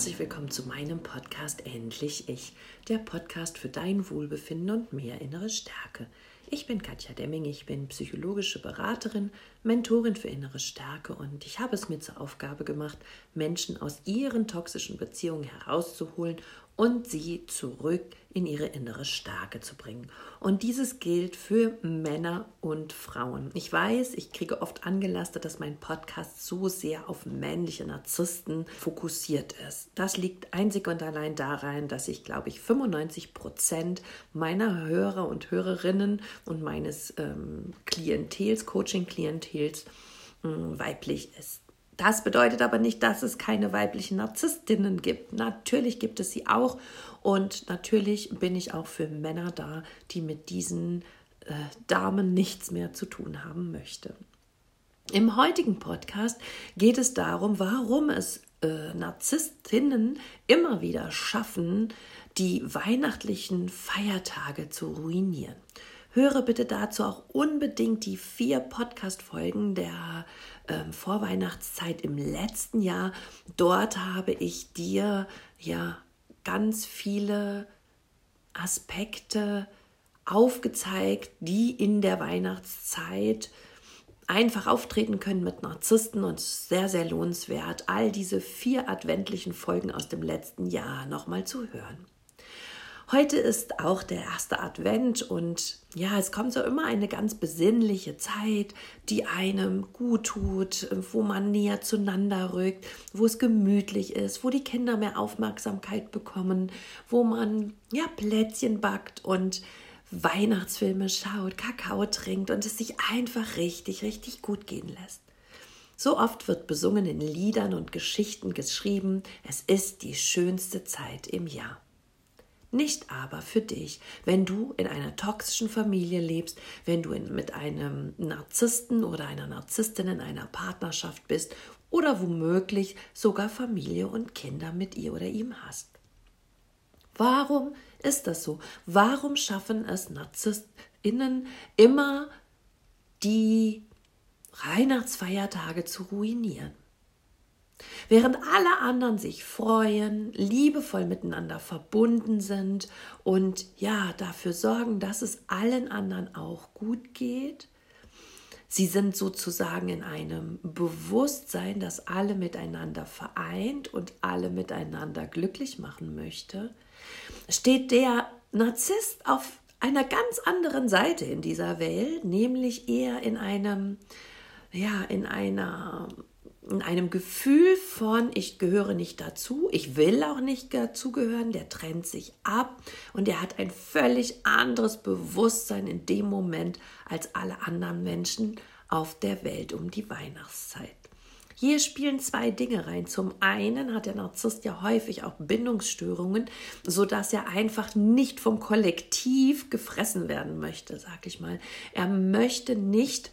herzlich willkommen zu meinem Podcast Endlich Ich, der Podcast für dein Wohlbefinden und mehr innere Stärke. Ich bin Katja Demming, ich bin psychologische Beraterin, Mentorin für innere Stärke und ich habe es mir zur Aufgabe gemacht, Menschen aus ihren toxischen Beziehungen herauszuholen und sie zurück in ihre innere Stärke zu bringen. Und dieses gilt für Männer und Frauen. Ich weiß, ich kriege oft angelastet, dass mein Podcast so sehr auf männliche Narzissten fokussiert ist. Das liegt einzig und allein daran, dass ich, glaube ich, 95 Prozent meiner Hörer und Hörerinnen und meines ähm, Klientels, Coaching-Klientels, äh, weiblich ist. Das bedeutet aber nicht, dass es keine weiblichen Narzisstinnen gibt. Natürlich gibt es sie auch und natürlich bin ich auch für Männer da, die mit diesen äh, Damen nichts mehr zu tun haben möchte. Im heutigen Podcast geht es darum, warum es äh, Narzisstinnen immer wieder schaffen, die weihnachtlichen Feiertage zu ruinieren. Höre bitte dazu auch unbedingt die vier Podcast-Folgen der ähm, Vorweihnachtszeit im letzten Jahr. Dort habe ich dir ja ganz viele Aspekte aufgezeigt, die in der Weihnachtszeit einfach auftreten können mit Narzissten und sehr, sehr lohnenswert, all diese vier adventlichen Folgen aus dem letzten Jahr nochmal zu hören. Heute ist auch der erste Advent und ja, es kommt so immer eine ganz besinnliche Zeit, die einem gut tut, wo man näher zueinander rückt, wo es gemütlich ist, wo die Kinder mehr Aufmerksamkeit bekommen, wo man ja Plätzchen backt und Weihnachtsfilme schaut, Kakao trinkt und es sich einfach richtig, richtig gut gehen lässt. So oft wird besungen in Liedern und Geschichten geschrieben, es ist die schönste Zeit im Jahr. Nicht aber für dich, wenn du in einer toxischen Familie lebst, wenn du in, mit einem Narzissten oder einer Narzisstin in einer Partnerschaft bist oder womöglich sogar Familie und Kinder mit ihr oder ihm hast. Warum ist das so? Warum schaffen es Narzisstinnen immer die Weihnachtsfeiertage zu ruinieren? Während alle anderen sich freuen, liebevoll miteinander verbunden sind und ja, dafür sorgen, dass es allen anderen auch gut geht. Sie sind sozusagen in einem Bewusstsein, das alle miteinander vereint und alle miteinander glücklich machen möchte. Steht der Narzisst auf einer ganz anderen Seite in dieser Welt, nämlich eher in einem ja, in einer in einem Gefühl von, ich gehöre nicht dazu, ich will auch nicht dazugehören, der trennt sich ab und er hat ein völlig anderes Bewusstsein in dem Moment als alle anderen Menschen auf der Welt um die Weihnachtszeit. Hier spielen zwei Dinge rein. Zum einen hat der Narzisst ja häufig auch Bindungsstörungen, sodass er einfach nicht vom Kollektiv gefressen werden möchte, sag ich mal. Er möchte nicht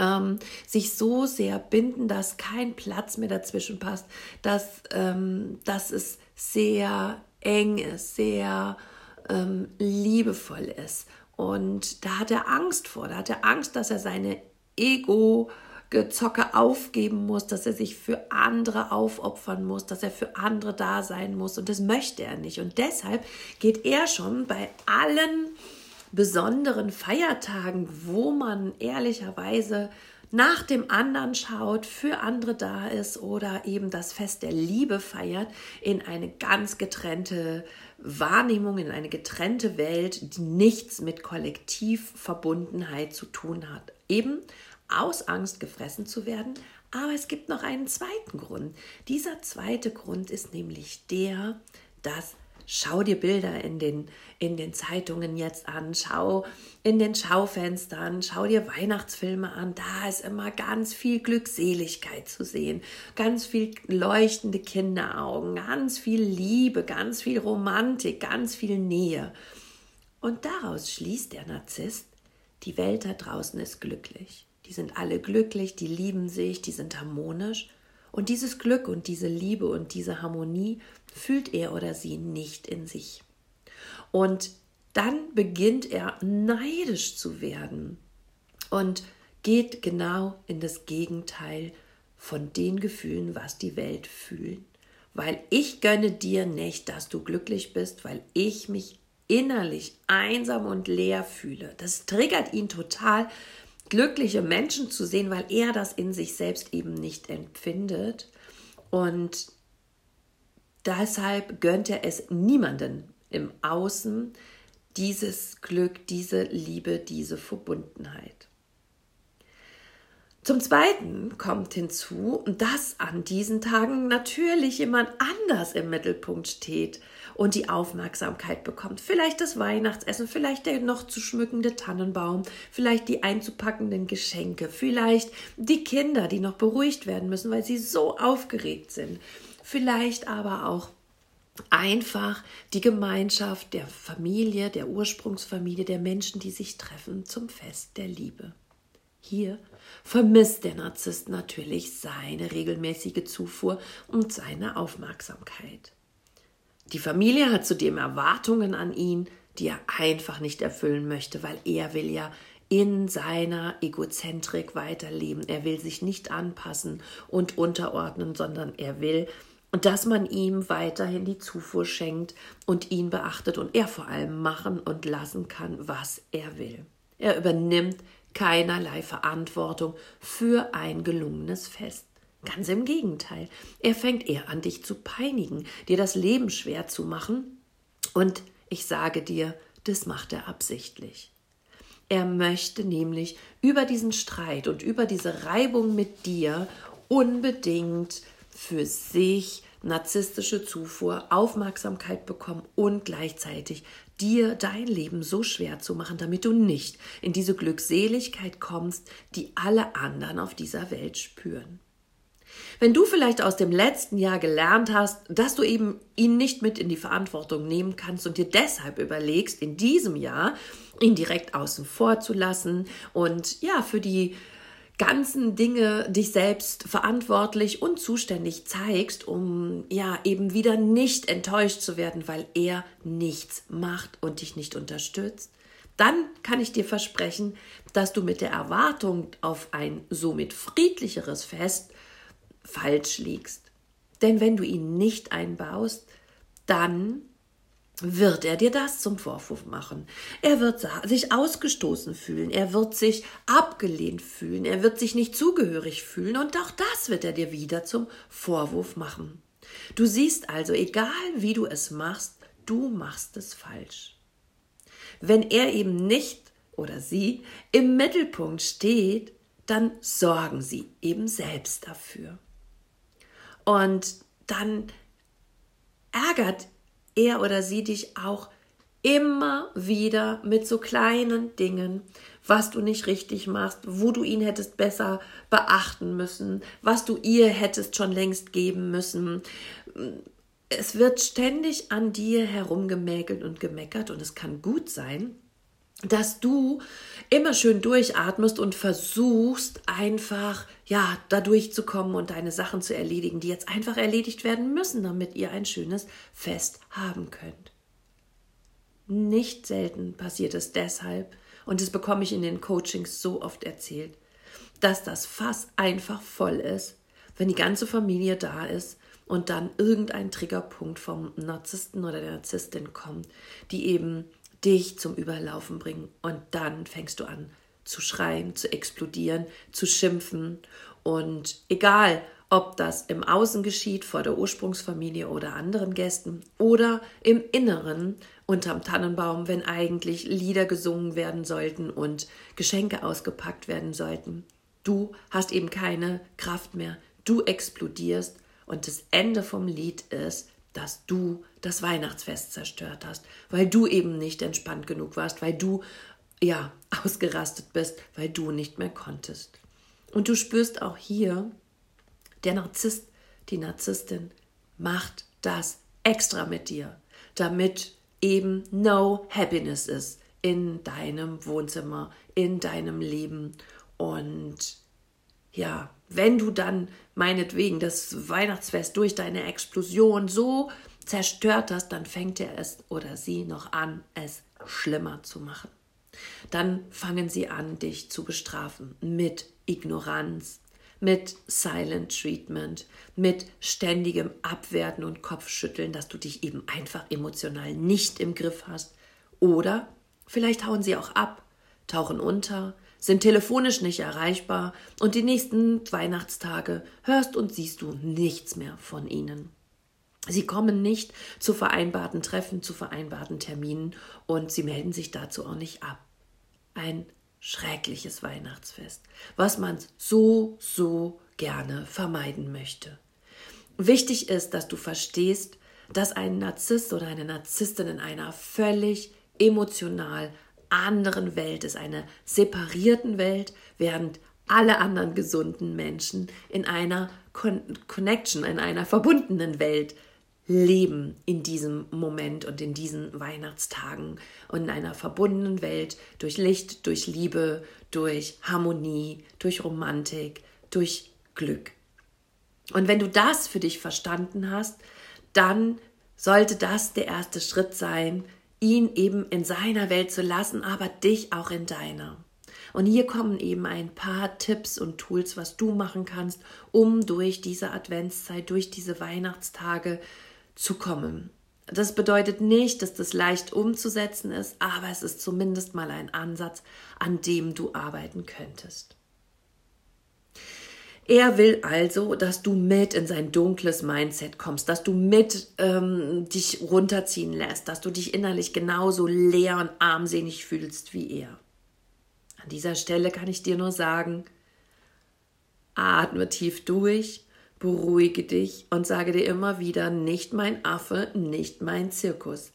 ähm, sich so sehr binden, dass kein Platz mehr dazwischen passt, dass, ähm, dass es sehr eng ist, sehr ähm, liebevoll ist. Und da hat er Angst vor, da hat er Angst, dass er seine Ego Gezocke aufgeben muss, dass er sich für andere aufopfern muss, dass er für andere da sein muss und das möchte er nicht. Und deshalb geht er schon bei allen besonderen Feiertagen, wo man ehrlicherweise nach dem anderen schaut, für andere da ist oder eben das Fest der Liebe feiert, in eine ganz getrennte Wahrnehmung, in eine getrennte Welt, die nichts mit Kollektivverbundenheit zu tun hat. Eben aus Angst gefressen zu werden. Aber es gibt noch einen zweiten Grund. Dieser zweite Grund ist nämlich der, dass Schau dir Bilder in den, in den Zeitungen jetzt an, schau in den Schaufenstern, schau dir Weihnachtsfilme an. Da ist immer ganz viel Glückseligkeit zu sehen, ganz viel leuchtende Kinderaugen, ganz viel Liebe, ganz viel Romantik, ganz viel Nähe. Und daraus schließt der Narzisst, die Welt da draußen ist glücklich. Die sind alle glücklich, die lieben sich, die sind harmonisch. Und dieses Glück und diese Liebe und diese Harmonie fühlt er oder sie nicht in sich. Und dann beginnt er neidisch zu werden und geht genau in das Gegenteil von den Gefühlen, was die Welt fühlt. weil ich gönne dir nicht, dass du glücklich bist, weil ich mich innerlich einsam und leer fühle. Das triggert ihn total, glückliche Menschen zu sehen, weil er das in sich selbst eben nicht empfindet. Und deshalb gönnt er es niemanden im Außen, dieses Glück, diese Liebe, diese Verbundenheit. Zum Zweiten kommt hinzu, dass an diesen Tagen natürlich jemand anders im Mittelpunkt steht und die Aufmerksamkeit bekommt. Vielleicht das Weihnachtsessen, vielleicht der noch zu schmückende Tannenbaum, vielleicht die einzupackenden Geschenke, vielleicht die Kinder, die noch beruhigt werden müssen, weil sie so aufgeregt sind. Vielleicht aber auch einfach die Gemeinschaft der Familie, der Ursprungsfamilie, der Menschen, die sich treffen zum Fest der Liebe. Hier vermisst der Narzisst natürlich seine regelmäßige Zufuhr und seine Aufmerksamkeit. Die Familie hat zudem Erwartungen an ihn, die er einfach nicht erfüllen möchte, weil er will ja in seiner Egozentrik weiterleben. Er will sich nicht anpassen und unterordnen, sondern er will, dass man ihm weiterhin die Zufuhr schenkt und ihn beachtet und er vor allem machen und lassen kann, was er will. Er übernimmt keinerlei Verantwortung für ein gelungenes Fest. Ganz im Gegenteil, er fängt eher an, dich zu peinigen, dir das Leben schwer zu machen. Und ich sage dir, das macht er absichtlich. Er möchte nämlich über diesen Streit und über diese Reibung mit dir unbedingt für sich narzisstische Zufuhr, Aufmerksamkeit bekommen und gleichzeitig dir dein Leben so schwer zu machen, damit du nicht in diese Glückseligkeit kommst, die alle anderen auf dieser Welt spüren. Wenn du vielleicht aus dem letzten Jahr gelernt hast, dass du eben ihn nicht mit in die Verantwortung nehmen kannst und dir deshalb überlegst, in diesem Jahr ihn direkt außen vor zu lassen und ja, für die ganzen Dinge dich selbst verantwortlich und zuständig zeigst, um ja eben wieder nicht enttäuscht zu werden, weil er nichts macht und dich nicht unterstützt, dann kann ich dir versprechen, dass du mit der Erwartung auf ein somit friedlicheres Fest falsch liegst. Denn wenn du ihn nicht einbaust, dann wird er dir das zum Vorwurf machen. Er wird sich ausgestoßen fühlen, er wird sich abgelehnt fühlen, er wird sich nicht zugehörig fühlen und auch das wird er dir wieder zum Vorwurf machen. Du siehst also, egal wie du es machst, du machst es falsch. Wenn er eben nicht oder sie im Mittelpunkt steht, dann sorgen sie eben selbst dafür. Und dann ärgert er oder sie dich auch immer wieder mit so kleinen Dingen, was du nicht richtig machst, wo du ihn hättest besser beachten müssen, was du ihr hättest schon längst geben müssen. Es wird ständig an dir herumgemäkelt und gemeckert und es kann gut sein, dass du immer schön durchatmest und versuchst einfach ja da durchzukommen und deine Sachen zu erledigen, die jetzt einfach erledigt werden müssen, damit ihr ein schönes Fest haben könnt. Nicht selten passiert es deshalb, und das bekomme ich in den Coachings so oft erzählt, dass das Fass einfach voll ist, wenn die ganze Familie da ist und dann irgendein Triggerpunkt vom Narzissten oder der Narzisstin kommt, die eben dich zum Überlaufen bringen. Und dann fängst du an zu schreien, zu explodieren, zu schimpfen. Und egal, ob das im Außen geschieht, vor der Ursprungsfamilie oder anderen Gästen, oder im Inneren, unterm Tannenbaum, wenn eigentlich Lieder gesungen werden sollten und Geschenke ausgepackt werden sollten. Du hast eben keine Kraft mehr, du explodierst und das Ende vom Lied ist, dass du das Weihnachtsfest zerstört hast, weil du eben nicht entspannt genug warst, weil du ja ausgerastet bist, weil du nicht mehr konntest. Und du spürst auch hier, der Narzisst, die Narzisstin macht das extra mit dir, damit eben no happiness ist in deinem Wohnzimmer, in deinem Leben und ja, wenn du dann meinetwegen das Weihnachtsfest durch deine Explosion so zerstört hast, dann fängt er es oder sie noch an, es schlimmer zu machen. Dann fangen sie an, dich zu bestrafen mit Ignoranz, mit Silent Treatment, mit ständigem Abwerten und Kopfschütteln, dass du dich eben einfach emotional nicht im Griff hast. Oder vielleicht hauen sie auch ab, tauchen unter, sind telefonisch nicht erreichbar und die nächsten Weihnachtstage hörst und siehst du nichts mehr von ihnen. Sie kommen nicht zu vereinbarten Treffen, zu vereinbarten Terminen und sie melden sich dazu auch nicht ab. Ein schreckliches Weihnachtsfest, was man so, so gerne vermeiden möchte. Wichtig ist, dass du verstehst, dass ein Narzisst oder eine Narzisstin in einer völlig emotional anderen Welt ist, einer separierten Welt, während alle anderen gesunden Menschen in einer Con Connection, in einer verbundenen Welt leben in diesem Moment und in diesen Weihnachtstagen und in einer verbundenen Welt durch Licht, durch Liebe, durch Harmonie, durch Romantik, durch Glück. Und wenn du das für dich verstanden hast, dann sollte das der erste Schritt sein, ihn eben in seiner Welt zu lassen, aber dich auch in deiner. Und hier kommen eben ein paar Tipps und Tools, was du machen kannst, um durch diese Adventszeit, durch diese Weihnachtstage zu kommen. Das bedeutet nicht, dass das leicht umzusetzen ist, aber es ist zumindest mal ein Ansatz, an dem du arbeiten könntest. Er will also, dass du mit in sein dunkles Mindset kommst, dass du mit ähm, dich runterziehen lässt, dass du dich innerlich genauso leer und armselig fühlst wie er. An dieser Stelle kann ich dir nur sagen, atme tief durch Beruhige dich und sage dir immer wieder, nicht mein Affe, nicht mein Zirkus.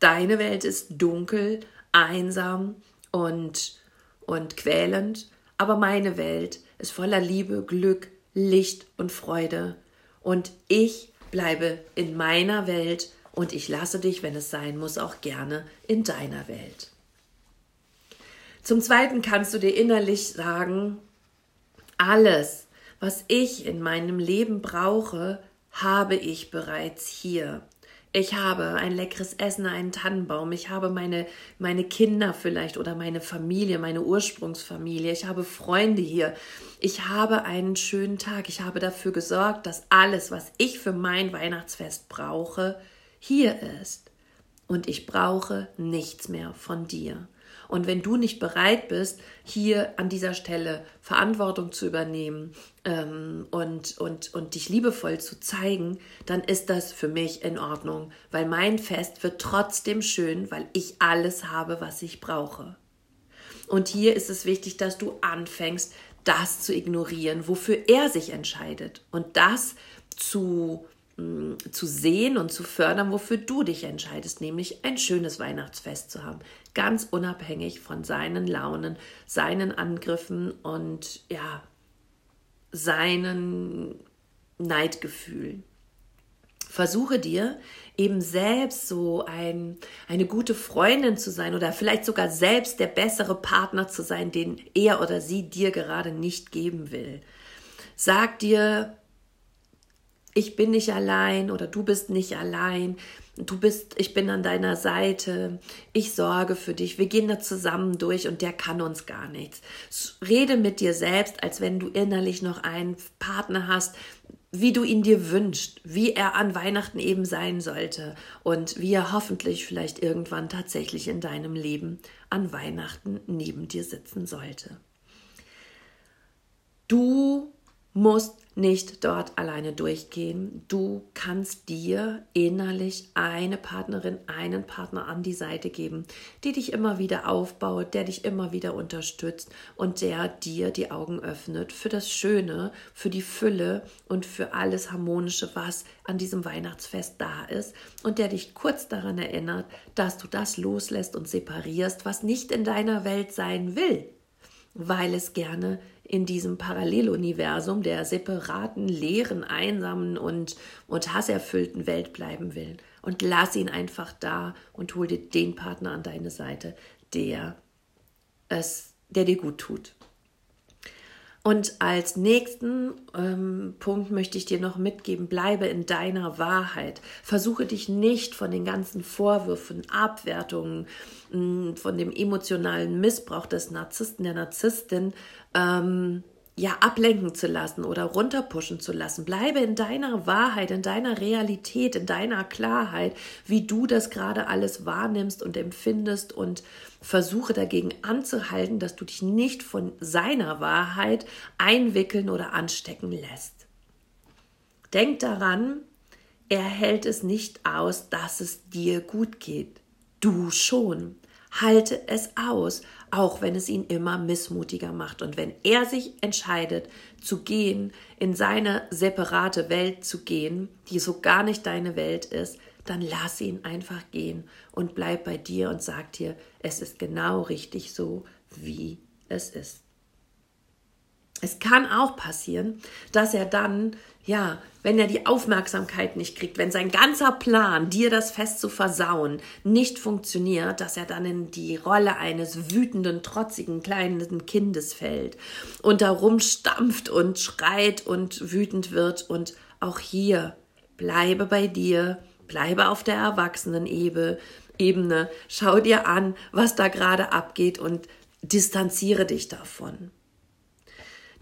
Deine Welt ist dunkel, einsam und, und quälend, aber meine Welt ist voller Liebe, Glück, Licht und Freude. Und ich bleibe in meiner Welt und ich lasse dich, wenn es sein muss, auch gerne in deiner Welt. Zum Zweiten kannst du dir innerlich sagen, alles, was ich in meinem Leben brauche, habe ich bereits hier. Ich habe ein leckeres Essen, einen Tannenbaum. Ich habe meine, meine Kinder vielleicht oder meine Familie, meine Ursprungsfamilie. Ich habe Freunde hier. Ich habe einen schönen Tag. Ich habe dafür gesorgt, dass alles, was ich für mein Weihnachtsfest brauche, hier ist. Und ich brauche nichts mehr von dir. Und wenn du nicht bereit bist, hier an dieser Stelle Verantwortung zu übernehmen ähm, und, und, und dich liebevoll zu zeigen, dann ist das für mich in Ordnung, weil mein Fest wird trotzdem schön, weil ich alles habe, was ich brauche. Und hier ist es wichtig, dass du anfängst, das zu ignorieren, wofür er sich entscheidet und das zu zu sehen und zu fördern, wofür du dich entscheidest, nämlich ein schönes Weihnachtsfest zu haben, ganz unabhängig von seinen Launen, seinen Angriffen und ja, seinen Neidgefühlen. Versuche dir eben selbst so ein, eine gute Freundin zu sein oder vielleicht sogar selbst der bessere Partner zu sein, den er oder sie dir gerade nicht geben will. Sag dir, ich bin nicht allein oder du bist nicht allein. Du bist, ich bin an deiner Seite. Ich sorge für dich. Wir gehen da zusammen durch und der kann uns gar nichts. Rede mit dir selbst, als wenn du innerlich noch einen Partner hast, wie du ihn dir wünschst, wie er an Weihnachten eben sein sollte und wie er hoffentlich vielleicht irgendwann tatsächlich in deinem Leben an Weihnachten neben dir sitzen sollte. Du musst nicht dort alleine durchgehen. Du kannst dir innerlich eine Partnerin, einen Partner an die Seite geben, die dich immer wieder aufbaut, der dich immer wieder unterstützt und der dir die Augen öffnet für das Schöne, für die Fülle und für alles Harmonische, was an diesem Weihnachtsfest da ist und der dich kurz daran erinnert, dass du das loslässt und separierst, was nicht in deiner Welt sein will, weil es gerne in diesem Paralleluniversum der separaten, leeren, einsamen und, und hasserfüllten Welt bleiben will. Und lass ihn einfach da und hol dir den Partner an deine Seite, der es, der dir gut tut. Und als nächsten ähm, Punkt möchte ich dir noch mitgeben, bleibe in deiner Wahrheit. Versuche dich nicht von den ganzen Vorwürfen, Abwertungen, mh, von dem emotionalen Missbrauch des Narzissten, der Narzisstin ähm, ja ablenken zu lassen oder runterpushen zu lassen. Bleibe in deiner Wahrheit, in deiner Realität, in deiner Klarheit, wie du das gerade alles wahrnimmst und empfindest und versuche dagegen anzuhalten, dass du dich nicht von seiner Wahrheit einwickeln oder anstecken lässt. Denk daran, er hält es nicht aus, dass es dir gut geht. Du schon. Halte es aus, auch wenn es ihn immer missmutiger macht. Und wenn er sich entscheidet, zu gehen, in seine separate Welt zu gehen, die so gar nicht deine Welt ist, dann lass ihn einfach gehen und bleib bei dir und sag dir, es ist genau richtig so, wie es ist. Es kann auch passieren, dass er dann, ja, wenn er die Aufmerksamkeit nicht kriegt, wenn sein ganzer Plan, dir das Fest zu versauen, nicht funktioniert, dass er dann in die Rolle eines wütenden, trotzigen kleinen Kindes fällt und darum stampft und schreit und wütend wird. Und auch hier bleibe bei dir, bleibe auf der Erwachsenenebene, Ebene, schau dir an, was da gerade abgeht und distanziere dich davon.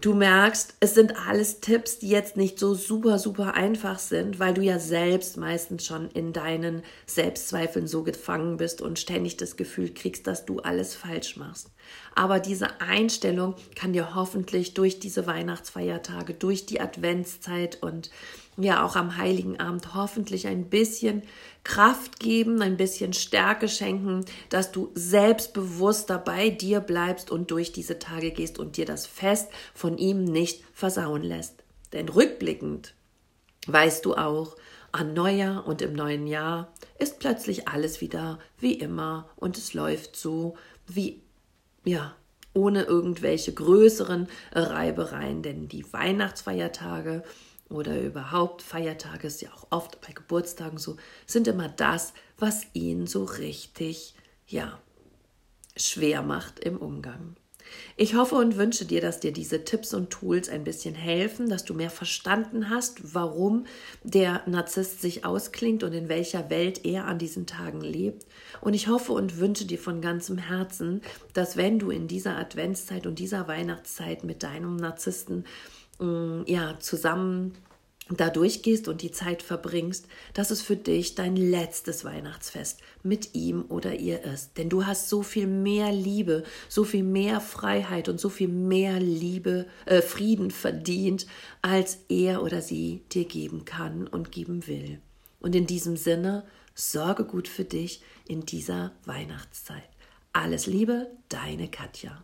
Du merkst, es sind alles Tipps, die jetzt nicht so super, super einfach sind, weil du ja selbst meistens schon in deinen Selbstzweifeln so gefangen bist und ständig das Gefühl kriegst, dass du alles falsch machst. Aber diese Einstellung kann dir hoffentlich durch diese Weihnachtsfeiertage, durch die Adventszeit und ja auch am heiligen Abend hoffentlich ein bisschen Kraft geben, ein bisschen Stärke schenken, dass du selbstbewusster bei dir bleibst und durch diese Tage gehst und dir das Fest von ihm nicht versauen lässt. Denn rückblickend weißt du auch, an Neujahr und im neuen Jahr ist plötzlich alles wieder wie immer und es läuft so wie, ja, ohne irgendwelche größeren Reibereien, denn die Weihnachtsfeiertage oder überhaupt Feiertage, ist ja auch oft bei Geburtstagen so, sind immer das, was ihn so richtig, ja, schwer macht im Umgang. Ich hoffe und wünsche dir, dass dir diese Tipps und Tools ein bisschen helfen, dass du mehr verstanden hast, warum der Narzisst sich ausklingt und in welcher Welt er an diesen Tagen lebt. Und ich hoffe und wünsche dir von ganzem Herzen, dass wenn du in dieser Adventszeit und dieser Weihnachtszeit mit deinem Narzissten mm, ja zusammen da durchgehst und die Zeit verbringst, dass es für dich dein letztes Weihnachtsfest mit ihm oder ihr ist. Denn du hast so viel mehr Liebe, so viel mehr Freiheit und so viel mehr Liebe, äh, Frieden verdient, als er oder sie dir geben kann und geben will. Und in diesem Sinne, sorge gut für dich in dieser Weihnachtszeit. Alles Liebe, deine Katja.